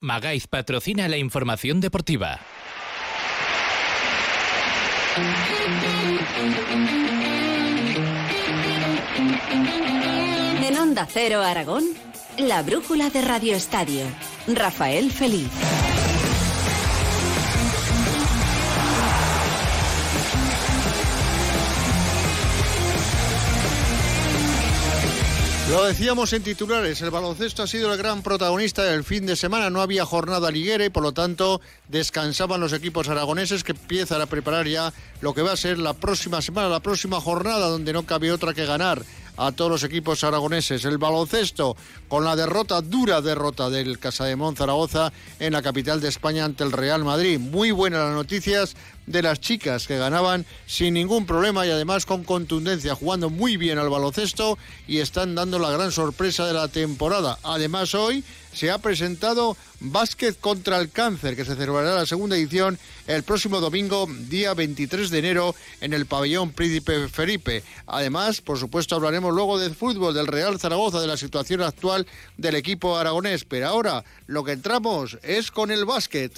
Magaiz patrocina la información deportiva. En Onda Cero Aragón, la brújula de Radio Estadio. Rafael Feliz. Lo decíamos en titulares, el baloncesto ha sido el gran protagonista del fin de semana. No había jornada liguera y por lo tanto descansaban los equipos aragoneses que empiezan a preparar ya lo que va a ser la próxima semana, la próxima jornada donde no cabe otra que ganar a todos los equipos aragoneses. El baloncesto con la derrota, dura derrota del Casademón Zaragoza en la capital de España ante el Real Madrid. Muy buenas las noticias de las chicas que ganaban sin ningún problema y además con contundencia, jugando muy bien al baloncesto y están dando la gran sorpresa de la temporada. Además hoy se ha presentado Básquet contra el Cáncer, que se celebrará la segunda edición el próximo domingo, día 23 de enero, en el pabellón Príncipe Felipe. Además, por supuesto, hablaremos luego del fútbol, del Real Zaragoza, de la situación actual del equipo aragonés. Pero ahora lo que entramos es con el básquet.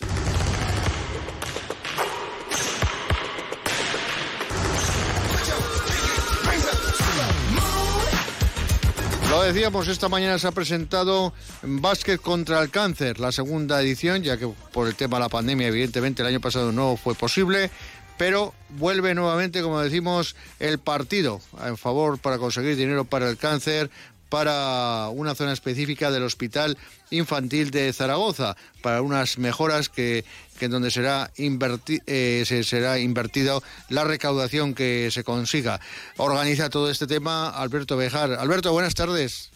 Lo decíamos, esta mañana se ha presentado Básquet contra el Cáncer, la segunda edición, ya que por el tema de la pandemia, evidentemente, el año pasado no fue posible, pero vuelve nuevamente, como decimos, el partido en favor para conseguir dinero para el cáncer, para una zona específica del Hospital Infantil de Zaragoza, para unas mejoras que, en donde será, eh, se será invertido la recaudación que se consiga. Organiza todo este tema Alberto Bejar. Alberto, buenas tardes.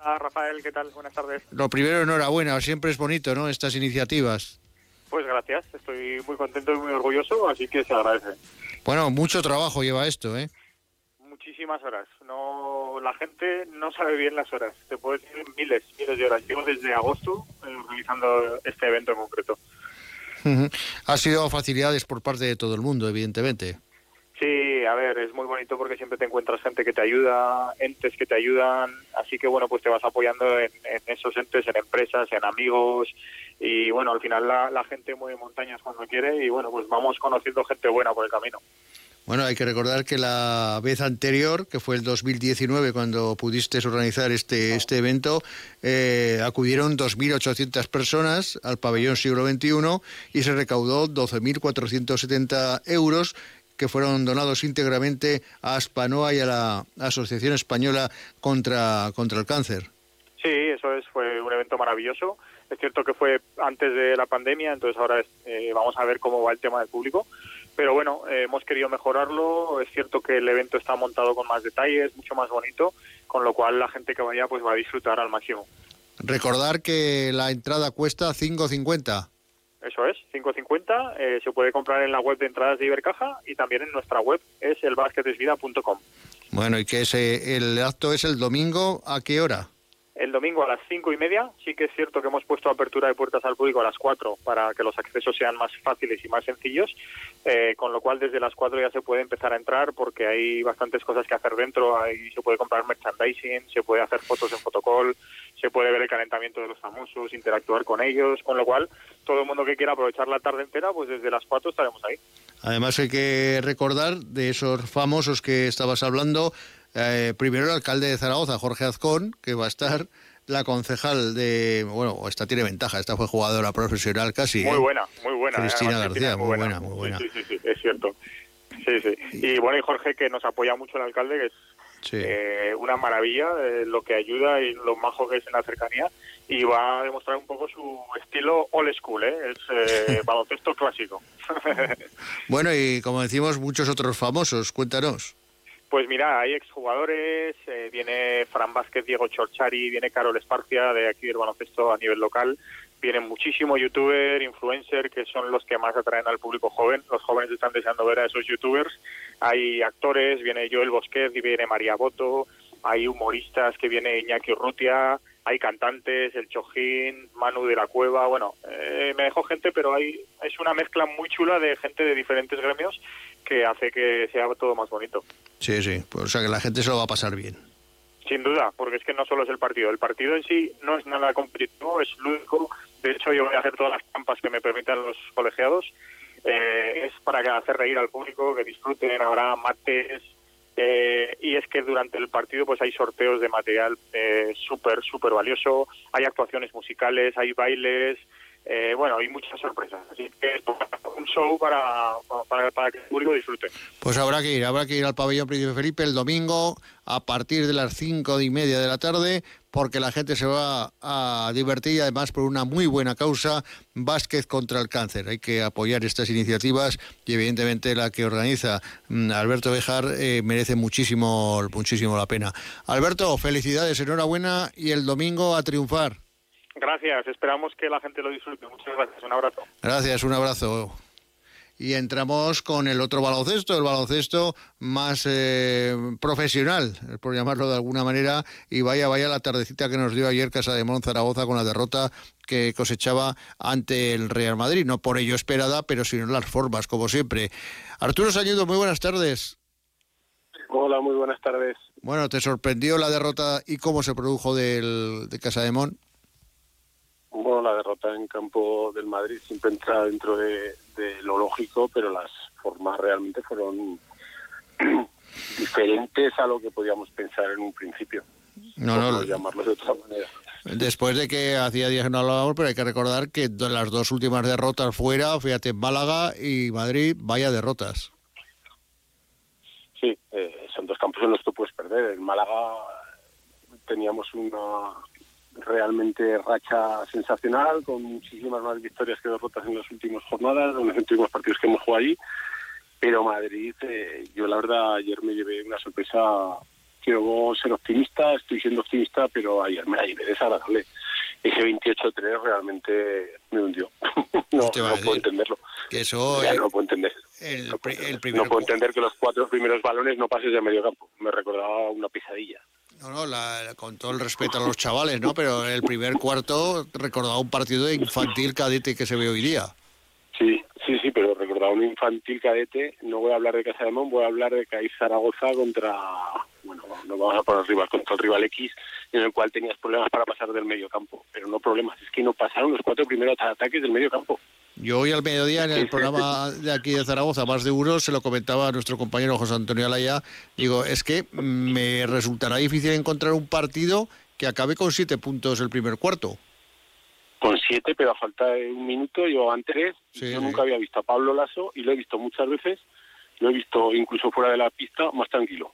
Hola, Rafael, ¿qué tal? Buenas tardes. Lo primero, enhorabuena, siempre es bonito, ¿no?, estas iniciativas. Pues gracias, estoy muy contento y muy orgulloso, así que se agradece. Bueno, mucho trabajo lleva esto, ¿eh? muchísimas horas. No, la gente no sabe bien las horas. Te puedo decir miles, miles de horas. Llevo desde agosto eh, organizando este evento en concreto. Ha sido facilidades por parte de todo el mundo, evidentemente. Sí, a ver, es muy bonito porque siempre te encuentras gente que te ayuda, entes que te ayudan, así que bueno, pues te vas apoyando en, esos entes, en empresas, en amigos y bueno, al final la, la gente mueve montañas cuando quiere y bueno, pues vamos conociendo gente buena por el camino. Bueno, hay que recordar que la vez anterior, que fue el 2019, cuando pudiste organizar este, este evento, eh, acudieron 2.800 personas al pabellón siglo XXI y se recaudó 12.470 euros que fueron donados íntegramente a Aspanoa y a la Asociación Española contra, contra el Cáncer. Sí, eso es, fue un evento maravilloso. Es cierto que fue antes de la pandemia, entonces ahora eh, vamos a ver cómo va el tema del público pero bueno, eh, hemos querido mejorarlo. Es cierto que el evento está montado con más detalles, mucho más bonito, con lo cual la gente que vaya pues va a disfrutar al máximo. Recordar que la entrada cuesta 5.50. Eso es, 5.50. Eh, se puede comprar en la web de entradas de Ibercaja y también en nuestra web es elbasquetesvida.com. Bueno, y que ese, el acto es el domingo, ¿a qué hora? El domingo a las cinco y media. Sí que es cierto que hemos puesto apertura de puertas al público a las cuatro para que los accesos sean más fáciles y más sencillos, eh, con lo cual desde las cuatro ya se puede empezar a entrar porque hay bastantes cosas que hacer dentro. Ahí se puede comprar merchandising, se puede hacer fotos en fotocall, se puede ver el calentamiento de los famosos, interactuar con ellos, con lo cual todo el mundo que quiera aprovechar la tarde entera, pues desde las cuatro estaremos ahí. Además hay que recordar de esos famosos que estabas hablando, eh, primero el alcalde de Zaragoza, Jorge Azcón, que va a estar la concejal de, bueno, esta tiene ventaja, esta fue jugadora profesional casi. Muy ¿eh? buena, muy buena. Cristina García, muy buena, muy buena. Sí, sí, sí, es cierto. Sí, sí. Y bueno, y Jorge que nos apoya mucho el alcalde, que es eh, una maravilla, lo que ayuda y lo majo que es en la cercanía, y va a demostrar un poco su estilo old school, ¿eh? es baloncesto clásico. bueno, y como decimos, muchos otros famosos, cuéntanos. Pues mira, hay exjugadores, eh, viene Fran Vázquez, Diego Chorchari, viene Carol Esparcia de aquí del baloncesto a nivel local, vienen muchísimos youtuber, influencer, que son los que más atraen al público joven. Los jóvenes están deseando ver a esos youtubers. Hay actores, viene Joel Bosquet y viene María Boto, hay humoristas que viene Iñaki Urrutia, hay cantantes, el Chojín, Manu de la Cueva, bueno, eh, me dejó gente, pero hay, es una mezcla muy chula de gente de diferentes gremios que hace que sea todo más bonito. Sí, sí, pues, o sea que la gente se lo va a pasar bien. Sin duda, porque es que no solo es el partido, el partido en sí no es nada competitivo, es lúdico, de hecho yo voy a hacer todas las trampas que me permitan los colegiados. Eh, es para hacer reír al público, que disfruten, habrá mates, eh, y es que durante el partido pues hay sorteos de material eh, súper, súper valioso, hay actuaciones musicales, hay bailes, eh, bueno, hay muchas sorpresas. Así que un show para, que el público disfrute. Pues habrá que ir, habrá que ir al pabellón Príncipe Felipe el domingo a partir de las cinco y media de la tarde, porque la gente se va a divertir y además por una muy buena causa, Vázquez contra el cáncer. Hay que apoyar estas iniciativas y evidentemente la que organiza mm, Alberto Bejar eh, merece muchísimo, muchísimo la pena. Alberto, felicidades, enhorabuena y el domingo a triunfar. Gracias, esperamos que la gente lo disfrute. Muchas gracias, un abrazo. Gracias, un abrazo. Y entramos con el otro baloncesto, el baloncesto más eh, profesional, por llamarlo de alguna manera. Y vaya, vaya la tardecita que nos dio ayer Casa de Mon Zaragoza con la derrota que cosechaba ante el Real Madrid. No por ello esperada, pero sino las formas, como siempre. Arturo Sañudo, muy buenas tardes. Hola, muy buenas tardes. Bueno, ¿te sorprendió la derrota y cómo se produjo del, de Casa de Mon? Bueno, la derrota en campo del Madrid siempre entra dentro de, de lo lógico, pero las formas realmente fueron diferentes a lo que podíamos pensar en un principio. No, no, llamarlo de otra manera. Después de que hacía días que no hablábamos, pero hay que recordar que las dos últimas derrotas fuera, fíjate, Málaga y Madrid, vaya derrotas. Sí, eh, son dos campos en los que puedes perder. En Málaga teníamos una, realmente racha sensacional, con muchísimas más victorias que derrotas en las últimas jornadas, en los últimos partidos que hemos jugado allí. Pero Madrid, eh, yo la verdad ayer me llevé una sorpresa. Quiero ser optimista, estoy siendo optimista, pero ayer me la llevé desagradable. Ese 28-3 realmente me hundió. no, no puedo entenderlo. Que eso, ya, no puedo entender. El, no, puedo, el primer no puedo entender que los cuatro primeros balones no pases de medio campo. Me recordaba una pesadilla. No, no, la, con todo el respeto a los chavales, ¿no? Pero el primer cuarto recordaba un partido infantil cadete que se ve hoy día. Sí, sí, sí, pero recordaba un infantil cadete. No voy a hablar de Casa de Mon, voy a hablar de Caí Zaragoza contra, bueno, no vamos a poner rival, contra el rival X, en el cual tenías problemas para pasar del medio campo. Pero no problemas, es que no pasaron los cuatro primeros ataques del medio campo. Yo hoy al mediodía en el programa de aquí de Zaragoza, más de uno, se lo comentaba a nuestro compañero José Antonio Alaya. Digo, es que me resultará difícil encontrar un partido que acabe con siete puntos el primer cuarto. Con siete, pero a falta de un minuto llevaban tres. Sí, Yo sí. nunca había visto a Pablo Lasso y lo he visto muchas veces. Lo he visto incluso fuera de la pista más tranquilo.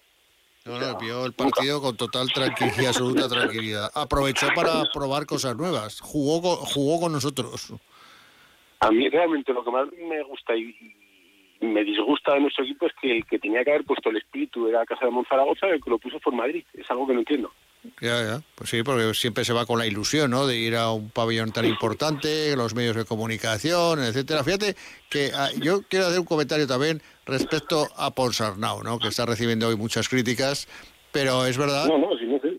No, no, vio el partido con total tranquilidad, absoluta tranquilidad. Aprovechó para probar cosas nuevas. Jugó con, jugó con nosotros. A mí realmente lo que más me gusta y y me disgusta de nuestro equipo es que el que tenía que haber puesto el espíritu era Casa de Monzaragoza, el que lo puso fue Madrid. Es algo que no entiendo. Ya, ya. Pues sí, porque siempre se va con la ilusión, ¿no? De ir a un pabellón tan importante, los medios de comunicación, etcétera. Fíjate que ah, yo quiero hacer un comentario también respecto a Ponsarnau, ¿no? Que está recibiendo hoy muchas críticas, pero es verdad. No, no, sí, no sé.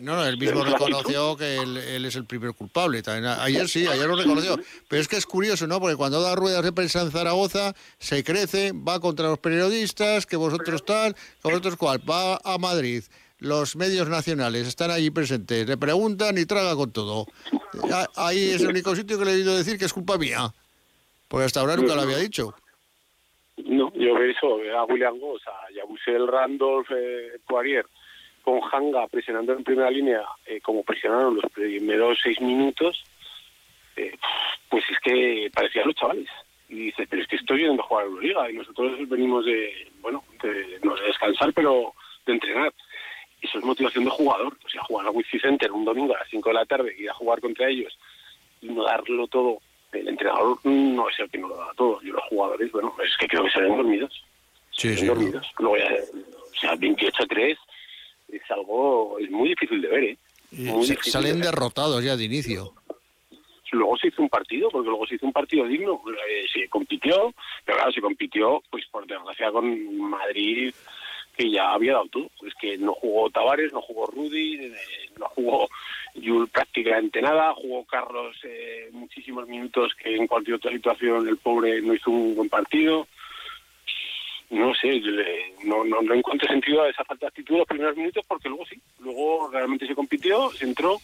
No, no, él mismo reconoció que él, él es el primer culpable. También, ayer sí, ayer lo reconoció. Pero es que es curioso, ¿no? Porque cuando da ruedas de prensa en Zaragoza, se crece, va contra los periodistas, que vosotros tal, que vosotros cual. Va a Madrid, los medios nacionales están allí presentes, le preguntan y traga con todo. Ahí es el único sitio que le he oído decir que es culpa mía. Porque hasta ahora nunca lo había dicho. No, yo veo eso, veo a William Goss, a Yabusel Randolph eh, Poirier, con Hanga presionando en primera línea, eh, como presionaron los primeros seis minutos, eh, pues es que parecían los chavales. Y dices, pero es que estoy yendo a jugar a Euroliga y nosotros venimos de, bueno, de, no de descansar, pero de entrenar. Eso es motivación de jugador. O sea, jugar a Wifi Center un domingo a las 5 de la tarde, ir a jugar contra ellos y no darlo todo. El entrenador no es el que no lo da todo. Y los jugadores, bueno, es que creo que se ven dormidos. Sí, ven dormidos. Luego ya, o sea, 28-3 es algo, es muy difícil de ver, ¿eh? Y Muy se- difícil salen de ver. derrotados ya de inicio. Luego se hizo un partido, porque luego se hizo un partido digno. Eh, se compitió, pero claro, se compitió, pues por desgracia, con Madrid, que ya había dado todo. Es que no jugó Tavares, no jugó Rudy, eh, no jugó Yul prácticamente nada, jugó Carlos eh, muchísimos minutos, que en cualquier otra situación el pobre no hizo un buen partido. No sé, no, no, no encuentro sentido a esa falta de actitud los primeros minutos, porque luego sí, luego realmente se compitió, se entró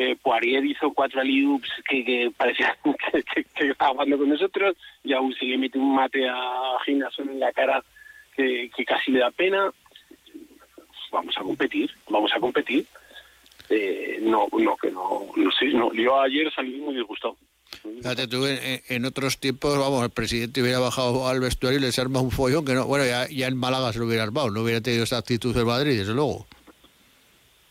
eh, Poirier hizo cuatro aliups que, que parecía que, estaba jugando con nosotros, y aún se le mete un mate a Ginason en la cara que, que casi le da pena. Vamos a competir, vamos a competir. Eh, no, no, que no, no sé, no. Yo ayer salí muy disgustado. Fíjate tú, en, en otros tiempos, vamos, el presidente hubiera bajado al vestuario y les arma un follón que no, bueno, ya, ya en Málaga se lo hubiera armado, no hubiera tenido esa actitud del Madrid, desde luego.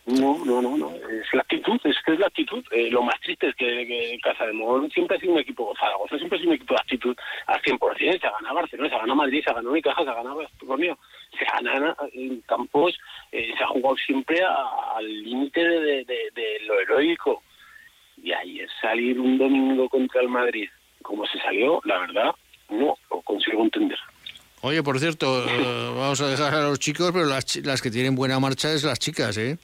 No, no, no, no. Es la actitud, es que es la actitud. Eh, lo más triste es que, que Casa de Mon siempre ha sido un equipo, Zaragoza siempre ha sido un equipo de actitud al 100%. Se ha ganado Barcelona, se ha ganado Madrid, se ha ganado Unicaja, se ha ganado se gana en campos, eh, se ha jugado siempre al límite de lo heroico. Y ahí es salir un domingo contra el Madrid, como se salió, la verdad, no lo consigo entender. Oye, por cierto, eh, vamos a dejar a los chicos, pero las, las que tienen buena marcha es las chicas, ¿eh?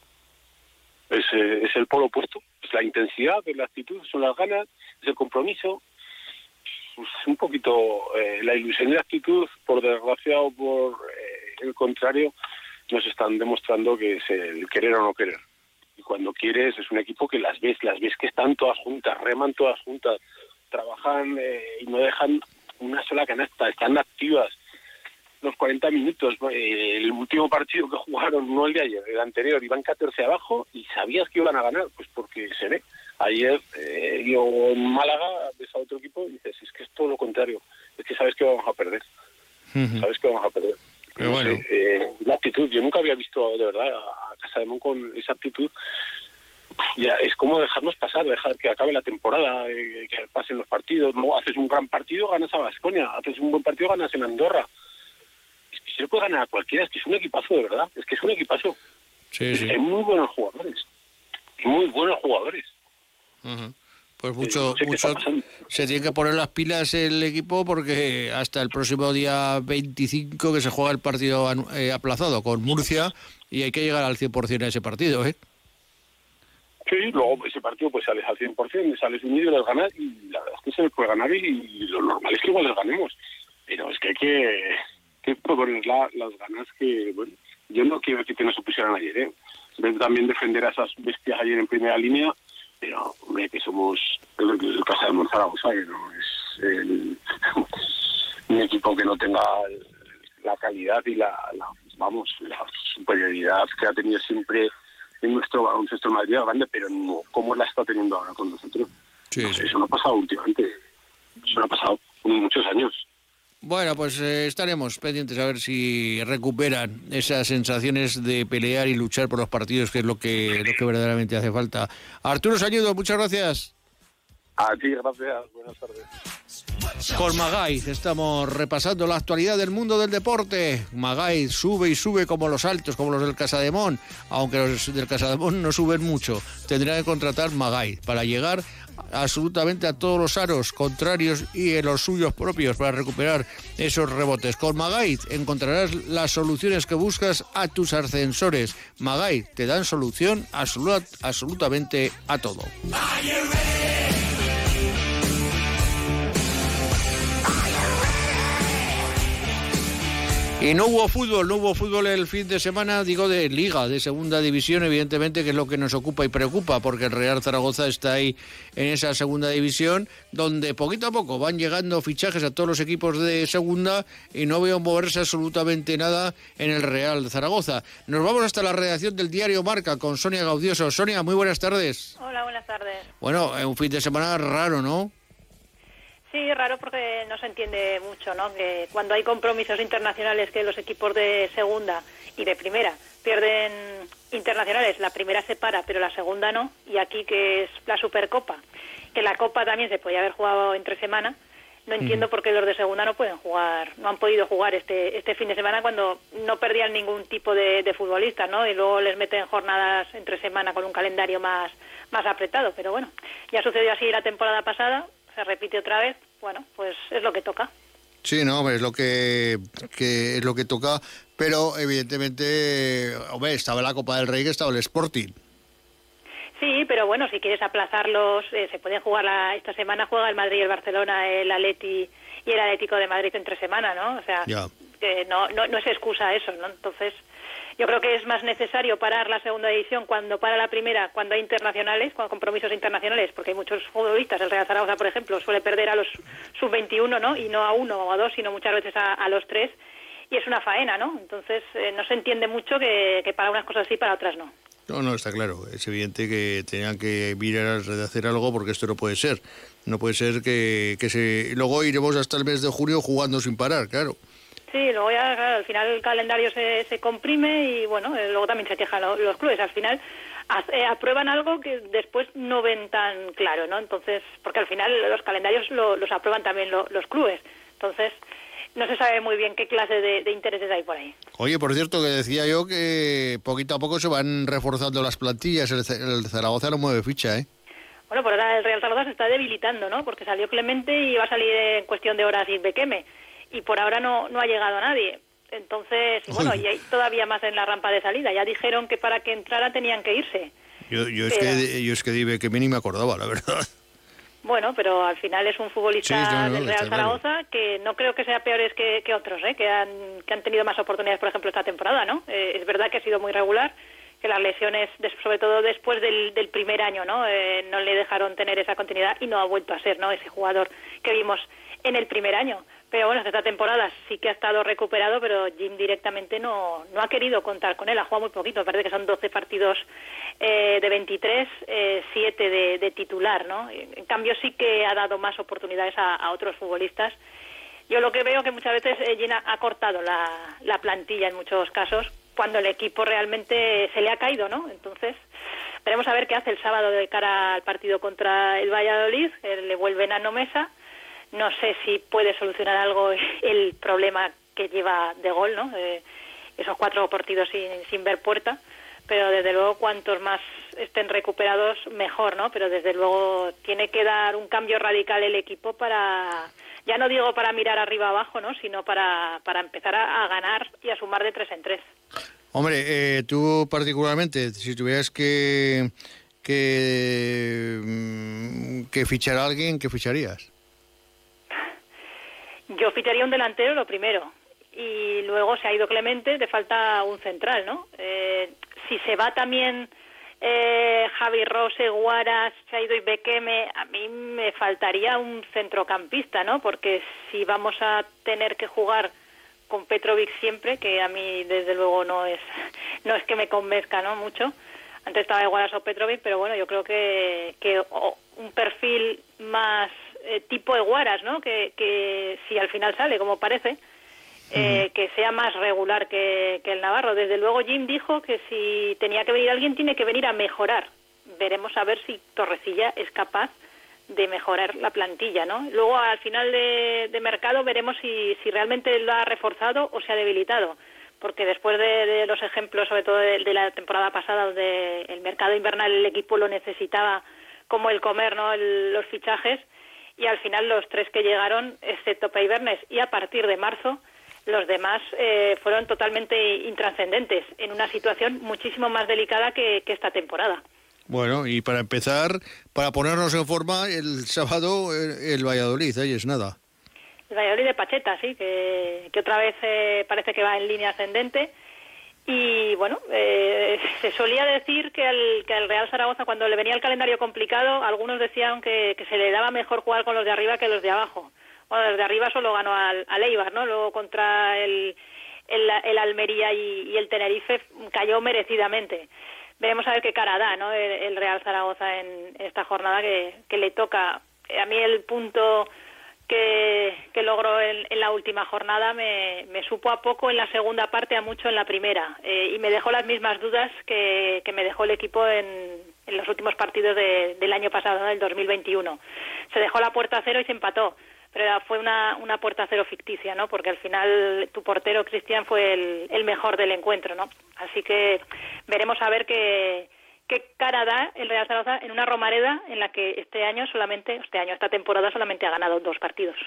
es, eh, es el polo opuesto, es la intensidad, es la actitud, son las ganas, es el compromiso, pues un poquito eh, la ilusión y la actitud, por desgracia o por eh, el contrario, nos están demostrando que es el querer o no querer. Y cuando quieres es un equipo que las ves, las ves que están todas juntas, reman todas juntas, trabajan eh, y no dejan una sola canasta, están activas los 40 minutos. eh, el último partido que jugaron, no el de ayer, el anterior, iban 14 abajo y sabías que iban a ganar, pues porque se ve. Ayer eh, yo en Málaga ves a otro equipo y dices, es que es todo lo contrario, es que sabes que vamos a perder, sabes que vamos a perder. Pero No bueno. sé, eh, la actitud, yo nunca había visto de verdad a a Casa de Mon con esa actitud. Ya es como dejarnos pasar, dejar que acabe la temporada, eh, que pasen los partidos. Luego haces un gran partido, ganas a Vasconia, haces un buen partido, ganas en Andorra. Es que se le puede ganar a cualquiera, es que es un equipazo de verdad, es que es un equipazo. Sí, sí. Hay muy buenos jugadores, muy buenos jugadores. Ujú. Pues mucho, no sé qué mucho se tiene que poner las pilas el equipo porque hasta el próximo día 25 que se juega el partido eh, aplazado con Murcia y hay que llegar al 100% a ese partido, ¿eh? Sí, luego ese partido pues sales al 100%, sales unido, les ganas y la verdad es que se les puede ganar y, y lo normal es que igual les ganemos. Pero es que hay que, que poner la- las ganas que, bueno, yo no quiero que no se pusieran ayer, ¿eh? También defender a esas bestias ayer en primera línea, pero hombre, que somos el, el Casa de Monzaragoza, que no es el- un equipo que no tenga la calidad y la, la- vamos, la superioridad que ha tenido siempre en nuestro baloncesto Madrid grande, pero no como la está teniendo ahora con nosotros. Sí. Eso no ha pasado últimamente. Eso no ha pasado en muchos años. Bueno, pues eh, estaremos pendientes a ver si recuperan esas sensaciones de pelear y luchar por los partidos, que es lo que, lo que verdaderamente hace falta. Arturo Sañudo, muchas gracias. A ti, gracias. Buenas tardes. Con Magaiz estamos repasando la actualidad del mundo del deporte. Magaiz sube y sube como los altos, como los del Casademón, aunque los del Casademón no suben mucho. Tendrá que contratar Magaiz para llegar absolutamente a todos los aros contrarios y en los suyos propios para recuperar esos rebotes. Con Magaiz encontrarás las soluciones que buscas a tus ascensores. Magaiz te dan solución absoluta- absolutamente a todo. Y no hubo fútbol, no hubo fútbol el fin de semana, digo de liga, de segunda división, evidentemente, que es lo que nos ocupa y preocupa, porque el Real Zaragoza está ahí en esa segunda división, donde poquito a poco van llegando fichajes a todos los equipos de segunda y no veo moverse absolutamente nada en el Real Zaragoza. Nos vamos hasta la redacción del diario Marca con Sonia Gaudioso. Sonia, muy buenas tardes. Hola, buenas tardes. Bueno, un fin de semana raro, ¿no? Sí, raro porque no se entiende mucho, ¿no? Que cuando hay compromisos internacionales que los equipos de segunda y de primera pierden internacionales, la primera se para, pero la segunda no, y aquí que es la Supercopa, que la Copa también se podía haber jugado entre semana, no entiendo por qué los de segunda no pueden jugar, no han podido jugar este este fin de semana cuando no perdían ningún tipo de, de futbolistas, ¿no? Y luego les meten jornadas entre semana con un calendario más más apretado, pero bueno, ya sucedió así la temporada pasada, se repite otra vez, bueno, pues es lo que toca. Sí, no, es lo que, que es lo que toca, pero evidentemente, hombre, estaba la Copa del Rey que estaba el Sporting. Sí, pero bueno, si quieres aplazarlos, eh, se pueden jugar la, esta semana juega el Madrid, el Barcelona, el Atleti y el Atlético de Madrid entre semana, ¿no? O sea, que no, no, no es excusa eso, ¿no? Entonces, Yo creo que es más necesario parar la segunda división cuando para la primera, cuando hay internacionales, cuando compromisos internacionales, porque hay muchos futbolistas. El Real Zaragoza, por ejemplo, suele perder a los sub-21, ¿no? Y no a uno o a dos, sino muchas veces a, los tres. Y es una faena, ¿no? Entonces eh, no se entiende mucho que, para unas cosas sí, para otras no. No, no, está claro. Es evidente que tenían que mirar de hacer algo porque esto no puede ser. No puede ser que, que se... Luego iremos hasta el mes de julio jugando sin parar, claro. Sí, luego ya al final el calendario se, se comprime y bueno, eh, luego también se quejan los, clubes. Al final eh, aprueban algo que después no ven tan claro, ¿no? Entonces, porque al final los calendarios los aprueban también los clubes. Entonces, no se sabe muy bien qué clase de, intereses hay por ahí. Oye, por cierto, que decía yo que poquito a poco se van reforzando las plantillas. El, el Zaragoza no mueve ficha, ¿eh? Bueno, por ahora el Real Zaragoza se está debilitando, ¿no? Porque salió Clemente y va a salir en cuestión de horas sin Bequeme y por ahora no, no ha llegado a nadie. Entonces, bueno, y hay todavía más en la rampa de salida. Ya dijeron que para que entrara tenían que irse. Yo, yo, es, que, yo es que dime que ni me acordaba, la verdad. Bueno, pero al final es un futbolista del Real Zaragoza que no creo que sea peores que, que otros, ¿eh? que, han, que han tenido más oportunidades, por ejemplo, esta temporada. ¿no? Eh, es verdad que ha sido muy regular, que las lesiones, sobre todo después del, del primer año, ¿no? Eh, no le dejaron tener esa continuidad y no ha vuelto a ser ¿no? ese jugador que vimos en el primer año. Pero bueno, esta temporada sí que ha estado recuperado, pero Jim directamente no, no ha querido contar con él. Ha jugado muy poquito, me parece que son 12 partidos eh, de 23, eh, 7 de, titular, ¿no? En cambio sí que ha dado más oportunidades a, otros futbolistas. Yo lo que veo que muchas veces eh, Jim ha, cortado la, la plantilla en muchos casos cuando el equipo realmente se le ha caído, ¿no? Entonces, veremos a ver qué hace el sábado de cara al partido contra el Valladolid. le vuelven a Nomesa no sé si puede solucionar algo el problema que lleva de gol, ¿no? Eh, esos cuatro partidos sin, sin ver puerta, pero desde luego cuantos más estén recuperados mejor, ¿no? Pero desde luego tiene que dar un cambio radical el equipo para, ya no digo para mirar arriba abajo, ¿no? Sino para, para empezar a, ganar y a sumar de tres en tres. Hombre, eh, tú particularmente, si tuvieras que que, mm, que fichar a alguien, ¿qué ficharías? Yo ficharía un delantero lo primero y luego se ha ido Clemente, te falta un central, ¿no? Eh, si se va también eh, Javi Rose, Guaras, se ha ido Ibequeme, a mí me faltaría un centrocampista, ¿no? Porque si vamos a tener que jugar con Petrovic siempre, que a mí desde luego no es no es que me convenzca, ¿no? Mucho. Antes estaba Guaras o Petrovic, pero bueno, yo creo que, que un perfil más eh, tipo de Guaras, ¿no? Que, que, si al final sale, como parece, eh, que sea más regular que, que, el Navarro. Desde luego Jim dijo que si tenía que venir alguien, tiene que venir a mejorar. Veremos a ver si Torrecilla es capaz de mejorar la plantilla, ¿no? Luego, al final de, mercado, veremos si, si realmente lo ha reforzado o se ha debilitado porque después de, los ejemplos, sobre todo de, la temporada pasada, donde el mercado invernal el equipo lo necesitaba como el comer, ¿no? los fichajes, y al final los tres que llegaron, excepto Peibernes y a partir de marzo, los demás eh, fueron totalmente intrascendentes en una situación muchísimo más delicada que, esta temporada. Bueno, y para empezar, para ponernos en forma, el sábado el, Valladolid, ahí es nada. El Valladolid de Pacheta, sí, que, que otra vez eh, parece que va en línea ascendente y bueno, eh, se solía decir que al, que al Real Zaragoza, cuando le venía el calendario complicado, algunos decían que, se le daba mejor jugar con los de arriba que los de abajo. Bueno, los de arriba solo ganó al, al Eibar, ¿no? Luego contra el, el, Almería y, el Tenerife cayó merecidamente. Veremos a ver qué cara da, ¿no? El, Real Zaragoza en esta jornada que, que le toca. A mí el punto que, que logró en, la última jornada me, supo a poco en la segunda parte, a mucho en la primera. Eh, y me dejó las mismas dudas que, me dejó el equipo en, los últimos partidos del año pasado, del 2021. Se dejó la puerta a cero y se empató. Pero fue una, una puerta cero ficticia, ¿no? Porque al final tu portero, Cristian, fue el, el mejor del encuentro, ¿no? Así que veremos a ver qué, qué cara da el Real Zaragoza en una Romareda en la que este año solamente, este año, esta temporada solamente ha ganado dos partidos.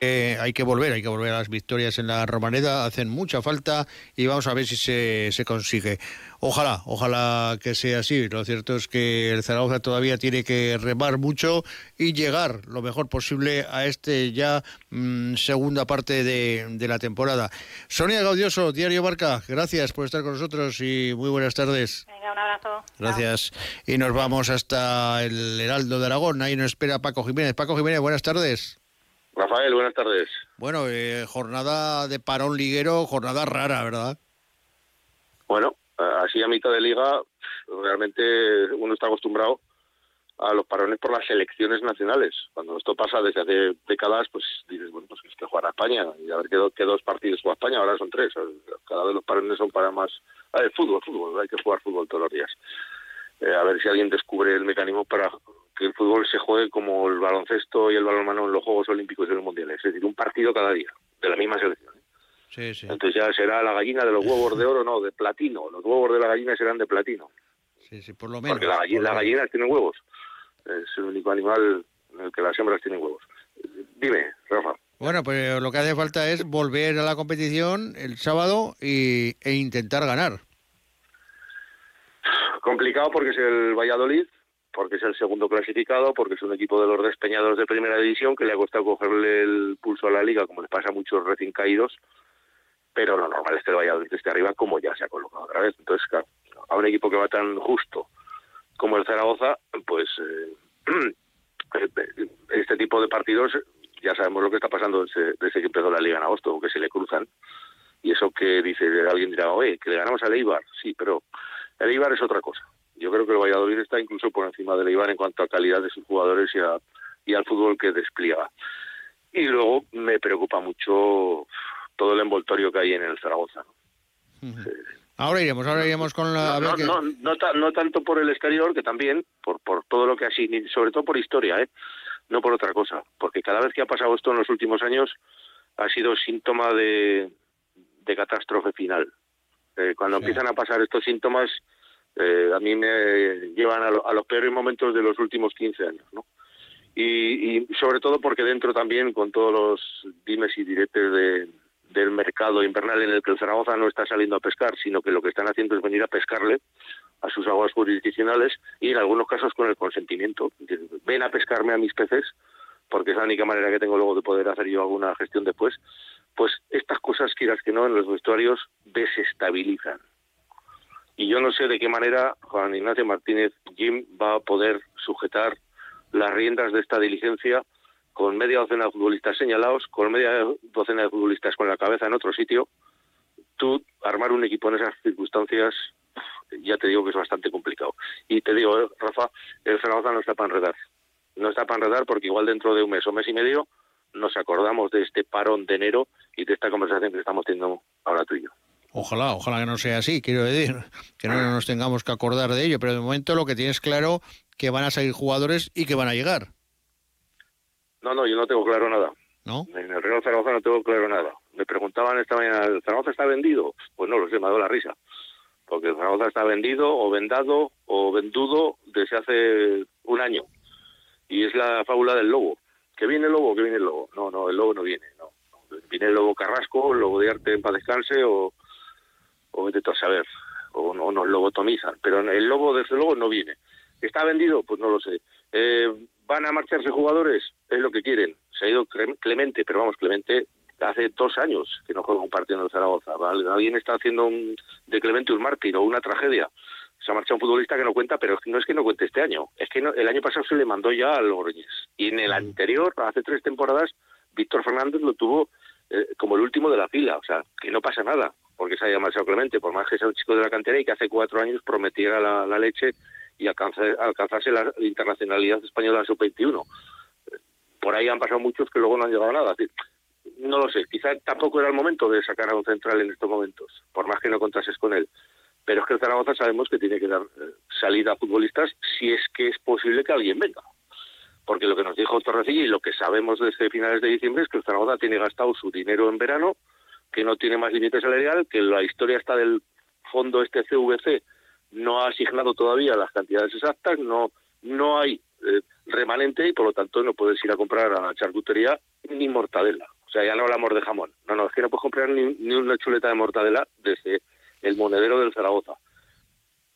Eh, hay que volver, hay que volver a las victorias en la Romaneda, hacen mucha falta y vamos a ver si se, se consigue. Ojalá, ojalá que sea así. Lo cierto es que el Zaragoza todavía tiene que remar mucho y llegar lo mejor posible a este ya mm, segunda parte de, de la temporada. Sonia Gaudioso, Diario Barca, gracias por estar con nosotros y muy buenas tardes. Venga, un abrazo. Gracias. Y nos vamos hasta el Heraldo de Aragón. Ahí nos espera Paco Jiménez. Paco Jiménez, buenas tardes. Rafael, buenas tardes. Bueno, eh, jornada de parón liguero, jornada rara, ¿verdad? Bueno, así a mitad de liga, realmente uno está acostumbrado a los parones por las selecciones nacionales. Cuando esto pasa desde hace décadas, pues dices, bueno, pues es que jugar a España y a ver qué, qué dos partidos juega España, ahora son tres. Cada vez los parones son para más... A ver, fútbol, fútbol, hay que jugar fútbol todos los días. Eh, a ver si alguien descubre el mecanismo para que el fútbol se juegue como el baloncesto y el balonmano en los Juegos Olímpicos y en los Mundiales, es decir, un partido cada día, de la misma selección. ¿eh? Sí, sí. Entonces ya será la gallina de los huevos de oro, no, de platino. Los huevos de la gallina serán de platino. Sí, sí, por lo menos. Porque la gallina, las gallinas tienen huevos. Es el único animal en el que las hembras tienen huevos. Dime, Rafa. Bueno, pues lo que hace falta es volver a la competición el sábado y, e intentar ganar. Complicado porque es el Valladolid, porque es el segundo clasificado, porque es un equipo de los despeñados de primera división que le ha costado cogerle el pulso a la liga, como les pasa a muchos recién caídos, pero lo normal es que el Valladolid esté arriba como ya se ha colocado otra vez. Entonces, claro, a un equipo que va tan justo como el Zaragoza, pues eh, este tipo de partidos ya sabemos lo que está pasando desde, desde que empezó la liga en agosto, que se le cruzan. Y eso que dice, alguien dirá, oye, que le ganamos al Eibar, sí, pero el Eibar es otra cosa. Yo creo que el Valladolid está incluso por encima del Eibar en cuanto a calidad de sus jugadores y, a, y al fútbol que despliega. Y luego me preocupa mucho todo el envoltorio que hay en el Zaragoza. ¿no? Uh -huh. sí. Ahora iremos, ahora iremos con la... No, no, que... no, no, ta no, tanto por el exterior, que también, por, por todo lo que así, sobre todo por historia, ¿eh? no por otra cosa, porque cada vez que ha pasado esto en los últimos años ha sido síntoma de, de catástrofe final. Eh, cuando sí. empiezan a pasar estos síntomas, eh, a mí me llevan a, lo, a, los peores momentos de los últimos 15 años, ¿no? Y, y, sobre todo porque dentro también, con todos los dimes y diretes de, del mercado invernal en el que el Zaragoza no está saliendo a pescar, sino que lo que están haciendo es venir a pescarle a sus aguas jurisdiccionales y en algunos casos con el consentimiento. Ven a pescarme a mis peces, porque es la única manera que tengo luego de poder hacer yo alguna gestión después. Pues estas cosas, quieras que no, en los vestuarios desestabilizan. Y yo no sé de qué manera Juan Ignacio Martínez Jim va a poder sujetar las riendas de esta diligencia con media docena de futbolistas señalados, con media docena de futbolistas con la cabeza en otro sitio, tú armar un equipo en esas circunstancias, ya te digo que es bastante complicado. Y te digo, eh, Rafa, el Zaragoza no está para enredar. No está para enredar porque igual dentro de un mes o mes y medio nos acordamos de este parón de enero y de esta conversación que estamos teniendo ahora tú y yo. Ojalá, ojalá que no sea así, quiero decir, que no nos tengamos que acordar de ello, pero de momento lo que tienes claro que van a salir jugadores y que van a llegar. No, no, yo no tengo claro nada. ¿No? En el Real Zaragoza no tengo claro nada. Me preguntaban esta mañana, ¿el Zaragoza está vendido? Pues no lo sé, me ha dado la risa. Porque el Zaragoza está vendido o vendado o vendudo desde hace un año. Y es la fábula del lobo. ¿Que viene el lobo? ¿Que viene el lobo? No, no, el lobo no viene. No. Viene el lobo Carrasco, el lobo de arte en paz descanse o, o vete a saber. O, o nos lobotomizan. Pero el lobo, desde luego, no viene. ¿Está vendido? Pues no lo sé. Eh, ¿Van a marcharse jugadores? Es lo que quieren. Se ha ido Clemente, pero vamos, Clemente hace dos años que no juega un partido en el Zaragoza. Alguien está haciendo un, de Clemente un mártir o una tragedia. Se ha marchado un futbolista que no cuenta, pero no es que no cuente este año. Es que no, el año pasado se le mandó ya al Logroñés. Y en el anterior, hace tres temporadas, Víctor Fernández lo tuvo eh, como el último de la fila. O sea, que no pasa nada porque se haya marchado Clemente, por más que sea un chico de la cantera y que hace cuatro años prometiera la, leche y alcanzar, alcanzarse la internacionalidad española sub-21. Por ahí han pasado muchos que luego no han llegado a nada. No lo sé, quizá tampoco era el momento de sacar a un central en estos momentos, por más que no contases con él. Pero es que el Zaragoza sabemos que tiene que dar salida a futbolistas si es que es posible que alguien venga. Porque lo que nos dijo Torrecilla y lo que sabemos desde finales de diciembre es que el Zaragoza tiene gastado su dinero en verano, que no tiene más límite salarial, que la historia está del fondo este CVC no ha asignado todavía las cantidades exactas, no, no hay eh, remanente y por lo tanto no puedes ir a comprar a la charcutería ni mortadela. O sea, ya no hablamos de jamón. No, no, es que no puedes comprar ni, ni una chuleta de mortadela desde el monedero del Zaragoza.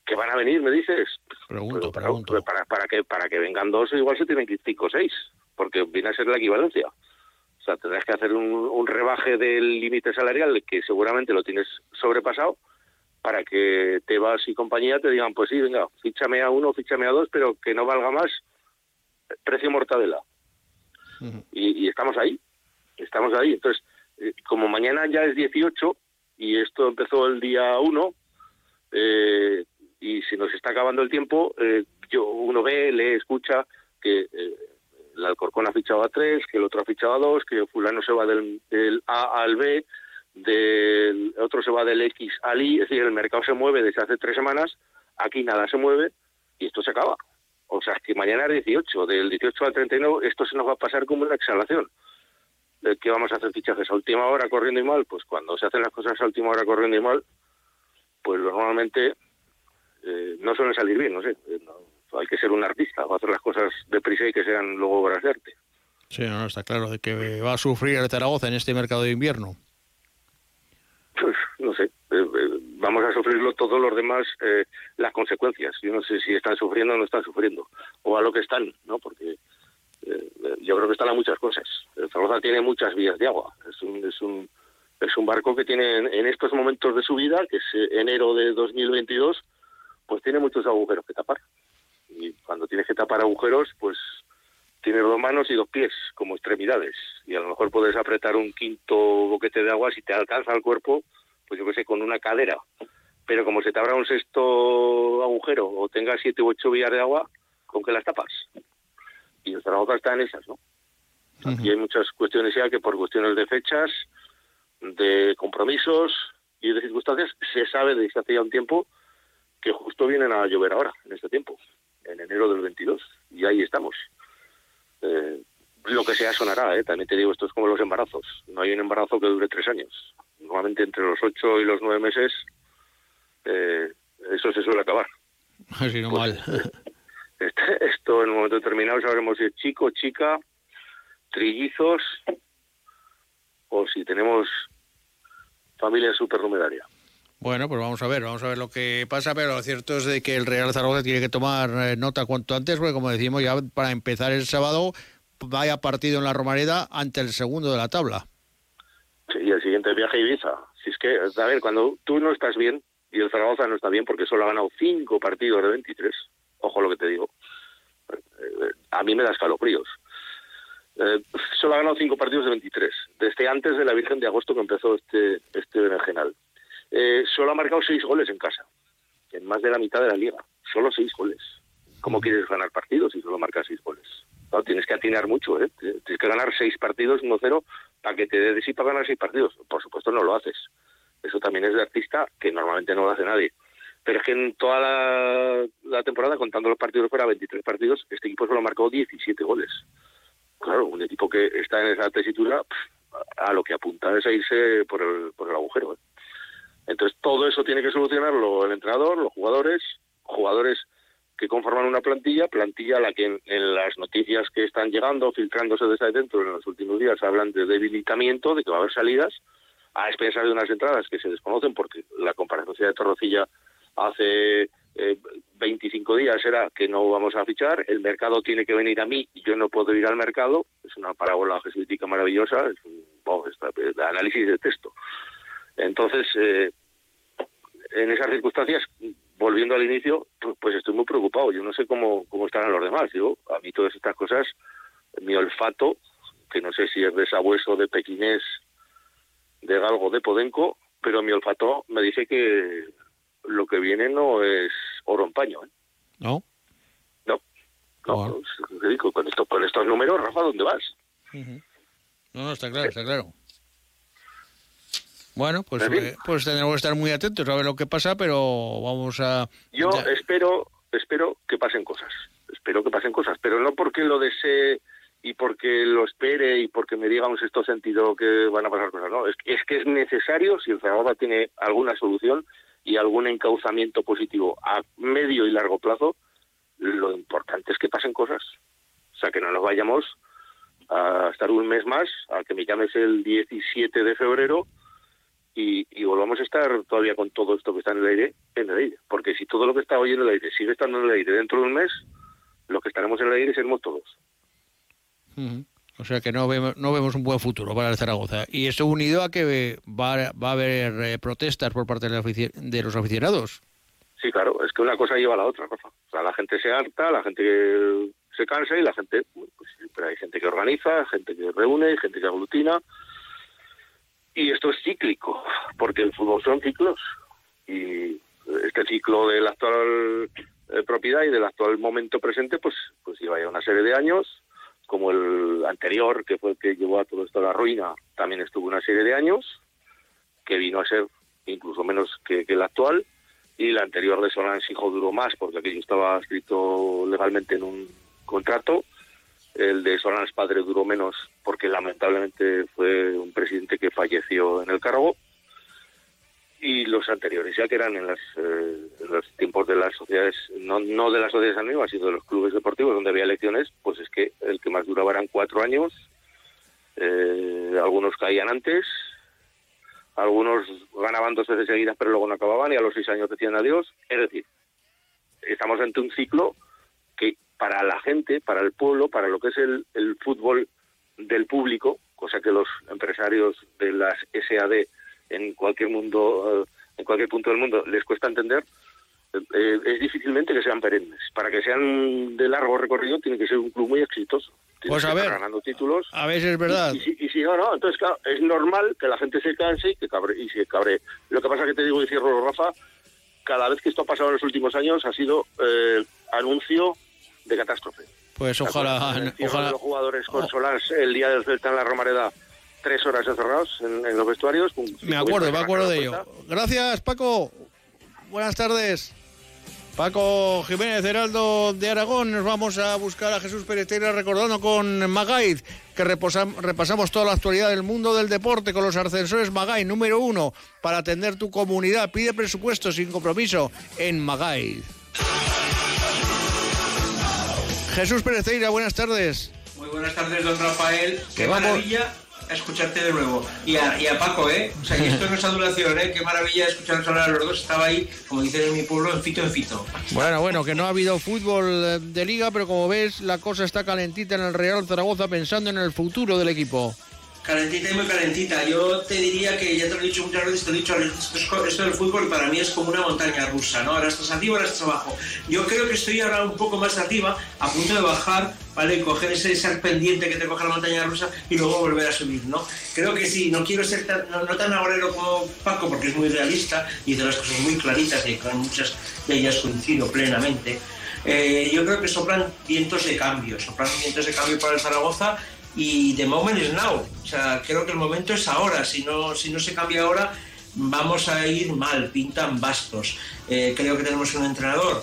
¿Que van a venir, me dices? Pregunto, Pero, pregunto. pero Para, para, que, para que vengan dos, igual se tienen que ir cinco o seis, porque viene a ser la equivalencia. Sea, tendrás que hacer un, un rebaje del límite salarial que seguramente lo tienes sobrepasado para que Tebas y compañía te digan, pues sí, venga, fíchame a uno, fíchame a dos, pero que no valga más precio mortadela. y, y estamos ahí, estamos ahí. Entonces, eh, como mañana ya es 18 y esto empezó el día 1, eh, y se nos está acabando el tiempo, eh, yo uno ve, lee, escucha que eh, el Alcorcón ha fichado a tres, que el otro ha fichado a dos, que fulano se va del, A al B, del otro se va del X al Y, es decir, el mercado se mueve desde hace tres semanas, aquí nada se mueve y esto se acaba. O sea, que mañana es 18, del 18 al 39 esto se nos va a pasar como una exhalación. ¿De qué vamos a hacer fichajes a última hora corriendo y mal? Pues cuando se hacen las cosas a última hora corriendo y mal, pues normalmente eh, no suelen salir bien, no sé. eh, hay que ser un artista, va a hacer las cosas deprisa y que sean luego obras de arte. Sí, no, está claro de que va a sufrir el Zaragoza en este mercado de invierno. Pues, no sé, eh, eh, vamos a sufrirlo todos los demás eh, las consecuencias. Yo no sé si están sufriendo o no están sufriendo, o a lo que están, ¿no? Porque eh, yo creo que están a muchas cosas. El Zaragoza tiene muchas vías de agua. Es un, es un, es un barco que tiene en, en estos momentos de su vida, que es enero de 2022, pues tiene muchos agujeros que tapar. Y cuando tienes que tapar agujeros, pues tienes dos manos y dos pies como extremidades. Y a lo mejor puedes apretar un quinto boquete de agua si te alcanza el cuerpo, pues yo qué sé, con una cadera. Pero como se te abra un sexto agujero o tengas siete u ocho vías de agua, ¿con qué las tapas? Y el Zaragoza está en esas, ¿no? Aquí hay muchas cuestiones ya que por cuestiones de fechas, de compromisos y de circunstancias, se sabe desde hace ya un tiempo que justo vienen a llover ahora, en este tiempo, en enero del 22. Y ahí estamos. Eh, lo que sea sonará, ¿eh? también te digo, esto es como los embarazos. No hay un embarazo que dure tres años. Normalmente entre los ocho y los nueve meses eh, eso se suele acabar. Así no mal. Este- esto en un momento determinado sabremos si es chico, chica, trillizos o si tenemos familia supernumeraria. Bueno, pues vamos a ver, vamos a ver lo que pasa, pero lo cierto es de que el Real Zaragoza tiene que tomar eh, nota cuanto antes, porque como decimos, ya para empezar el sábado vaya partido en la Romareda ante el segundo de la tabla. Sí, y el siguiente viaje a Ibiza. Si es que, a ver, cuando tú no estás bien y el Zaragoza no está bien porque solo ha ganado cinco partidos de 23, ojo lo que te digo, eh, a mí me da escalofríos. Eh, solo ha ganado cinco partidos de 23, desde antes de la Virgen de Agosto que empezó este, este berenjenal. Eh, solo ha marcado seis goles en casa, en más de la mitad de la liga. Solo seis goles. ¿Cómo quieres ganar partidos si solo marcas seis goles? No, tienes que atinar mucho, ¿eh? Tienes que ganar seis partidos 1-0 para que te dé de sí para ganar seis partidos. Por supuesto no lo haces. Eso también es de artista que normalmente no lo hace nadie. Pero es que en toda la, temporada, contando los partidos fuera 23 partidos, este equipo solo marcado 17 goles. Claro, un equipo que está en esa tesitura, a lo que apunta es a irse por el, por el agujero. ¿eh? Entonces todo eso tiene que solucionarlo el entrenador, los jugadores, jugadores que conforman una plantilla, plantilla a la que en, en, las noticias que están llegando, filtrándose desde dentro en los últimos días, hablan de debilitamiento, de que va a haber salidas, a expensas de unas entradas que se desconocen porque la comparecencia de Torrocilla hace eh, 25 días era que no vamos a fichar, el mercado tiene que venir a mí yo no puedo ir al mercado, es una parábola jesuítica maravillosa, es un oh, está, de análisis de texto. Entonces, eh, en esas circunstancias, volviendo al inicio, pues, pues, estoy muy preocupado. Yo no sé cómo, cómo estarán los demás. Digo, a mí todas estas cosas, mi olfato, que no sé si es de sabueso, de pequinés, de galgo, de podenco, pero mi olfato me dice que lo que viene no es oro en paño. ¿eh? ¿No? No. No, digo, con, esto, con estos números, Rafa, ¿dónde vas? No, no, está claro, está claro. Bueno, pues, eh, pues tendremos que estar muy atentos a ver lo que pasa, pero vamos a... Yo ya- espero, espero que pasen cosas. Espero que pasen cosas, pero no porque lo desee y porque lo espere y porque me diga un sexto sentido que van a pasar cosas. No, es, es que es necesario, si el Zaragoza tiene alguna solución y algún encauzamiento positivo a medio y largo plazo, lo importante es que pasen cosas. O sea, que no nos vayamos a estar un mes más, a que me llames el 17 de febrero y, y, volvamos a estar todavía con todo esto que está en el aire, en el aire. Porque si todo lo que está hoy en el aire sigue estando en el aire dentro de un mes, lo que estaremos en el aire seremos todos. O sea que no vemos, no vemos un buen futuro para el Zaragoza. Y eso unido a que va, va a haber eh, protestas por parte de los aficionados. Sí, claro, es que una cosa lleva a la otra, Rafa. O sea, la gente se harta, la gente se cansa y la gente, pues siempre hay gente que organiza, gente que reúne, gente que aglutina. Y esto es cíclico, porque el fútbol son ciclos. Y este ciclo de la actual eh, propiedad y del actual momento presente, pues, pues lleva ya una serie de años como el anterior, que fue el que llevó a todo esto a la ruina, también estuvo una serie de años, que vino a ser incluso menos que, el actual, y el anterior de Solans hijo duró más, porque aquello estaba escrito legalmente en un contrato, el de Solans padre duró menos, porque lamentablemente fue un presidente que falleció en el cargo, y los anteriores ya que eran en, las, eh, los tiempos de las sociedades, no, no de las sociedades anónimas, sino de los clubes deportivos donde había elecciones, pues es que el que más duraba eran cuatro años, eh, algunos caían antes, algunos ganaban dos veces seguidas pero luego no acababan y a los seis años decían adiós, es decir, estamos ante un ciclo para la gente, para el pueblo, para lo que es el, el fútbol del público, cosa que los empresarios de las SAD en cualquier mundo, eh, en cualquier punto del mundo, les cuesta entender, eh, es difícilmente que sean perennes. Para que sean de largo recorrido, tiene que ser un club muy exitoso. pues a ver, ganando títulos. A veces es verdad. Y, si no, no, entonces claro, es normal que la gente se canse y que cabre, y se cabre. Lo que pasa que te digo y cierro, Rafa, cada vez que esto ha pasado en los últimos años ha sido eh, anuncio de catástrofe. Pues ojalá, ojalá. los jugadores con el día del Celta en la Romareda tres horas encerrados en, los vestuarios. Me acuerdo, me acuerdo de ello. Gracias, Paco. Buenas tardes. Paco Jiménez Heraldo de Aragón, nos vamos a buscar a Jesús Pereteira recordando con Magaiz que repasamos toda la actualidad del mundo del deporte con los ascensores Magaiz número uno para atender tu comunidad. Pide presupuesto sin compromiso en Magaiz. Jesús Pereteira, buenas tardes. Muy buenas tardes, don Rafael. Qué maravilla a escucharte de nuevo. Y a, y a Paco, ¿eh? O sea, y esto no es adulación, ¿eh? Qué maravilla escuchar hablar a los dos. Estaba ahí, como dicen en mi pueblo, en fito en fito. Bueno, bueno, que no ha habido fútbol eh, de liga, pero como ves, la cosa está calentita en el Real Zaragoza pensando en el futuro del equipo. Calentita y muy calentita. Yo te diría que, ya te lo he dicho muchas veces, te he dicho, esto, del fútbol para mí es como una montaña rusa, ¿no? Ahora estás arriba, ahora estás abajo. Yo creo que estoy ahora un poco más arriba, a punto de bajar, ¿vale? Coger ese ser pendiente que te coge la montaña rusa y luego volver a subir, ¿no? Creo que sí, no quiero ser tan, no, tan agorero como Paco, porque es muy realista y de las cosas muy claritas y con muchas de ellas coincido plenamente. Eh, yo creo que soplan vientos de cambio, soplan vientos de cambio para el Zaragoza y the moment is now. O sea, creo que el momento es ahora. Si no, si no se cambia ahora, vamos a ir mal, pintan bastos. Eh, creo que tenemos un entrenador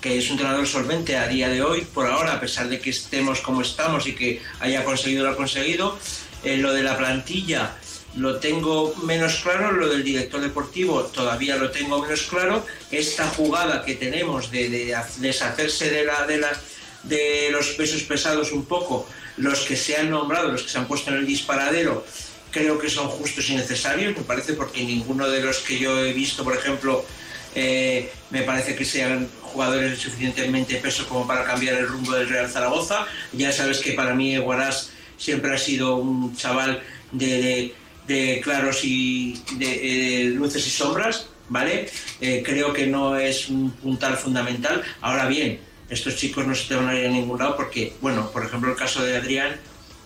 que es un entrenador solvente a día de hoy, por ahora, a pesar de que estemos como estamos y que haya conseguido lo conseguido. Eh, lo de la plantilla lo tengo menos claro, lo del director deportivo todavía lo tengo menos claro. Esta jugada que tenemos de, de deshacerse de, la, de, las, de los pesos pesados un poco, los que se han nombrado, los que se han puesto en el disparadero, creo que son justos y necesarios, me parece, porque ninguno de los que yo he visto, por ejemplo, eh, me parece que sean jugadores suficientemente peso como para cambiar el rumbo del Real Zaragoza. Ya sabes que para mí Guarás siempre ha sido un chaval de, claros y de, luces y sombras, ¿vale? Eh, creo que no es un puntal fundamental. Ahora bien, estos chicos no se te van a ir a ningún lado porque, bueno, por ejemplo, el caso de Adrián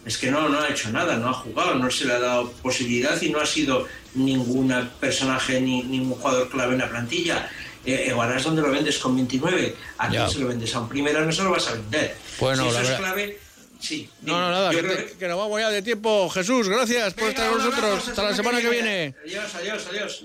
es que no, no ha hecho nada, no ha jugado, no se le ha dado posibilidad y no ha sido ningún personaje ni ningún jugador clave en la plantilla. Eh, Eguarás, ¿dónde lo vendes con 29? ¿A quién se lo vendes? A un primero no se lo vas a vender. Bueno, si eso es clave, sí. No, no, nada, que, nos vamos ya de tiempo. Jesús, gracias por estar con nosotros. Hasta la semana que viene. Adiós, adiós, adiós.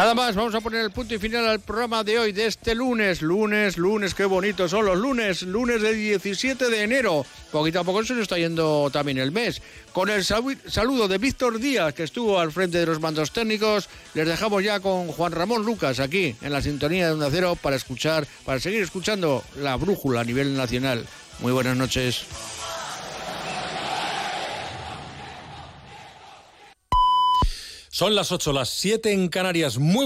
Nada más, vamos a poner el punto y final al programa de hoy, de este lunes. Lunes, lunes, qué bonitos son los lunes. Lunes del 17 de enero. Poquito a poco se nos está yendo también el mes. Con el saludo de Víctor Díaz, que estuvo al frente de los mandos técnicos, les dejamos ya con Juan Ramón Lucas aquí en la sintonía de Onda Cero para escuchar, para seguir escuchando la brújula a nivel nacional. Muy buenas noches. Son las 8, las 7 en Canarias. Muy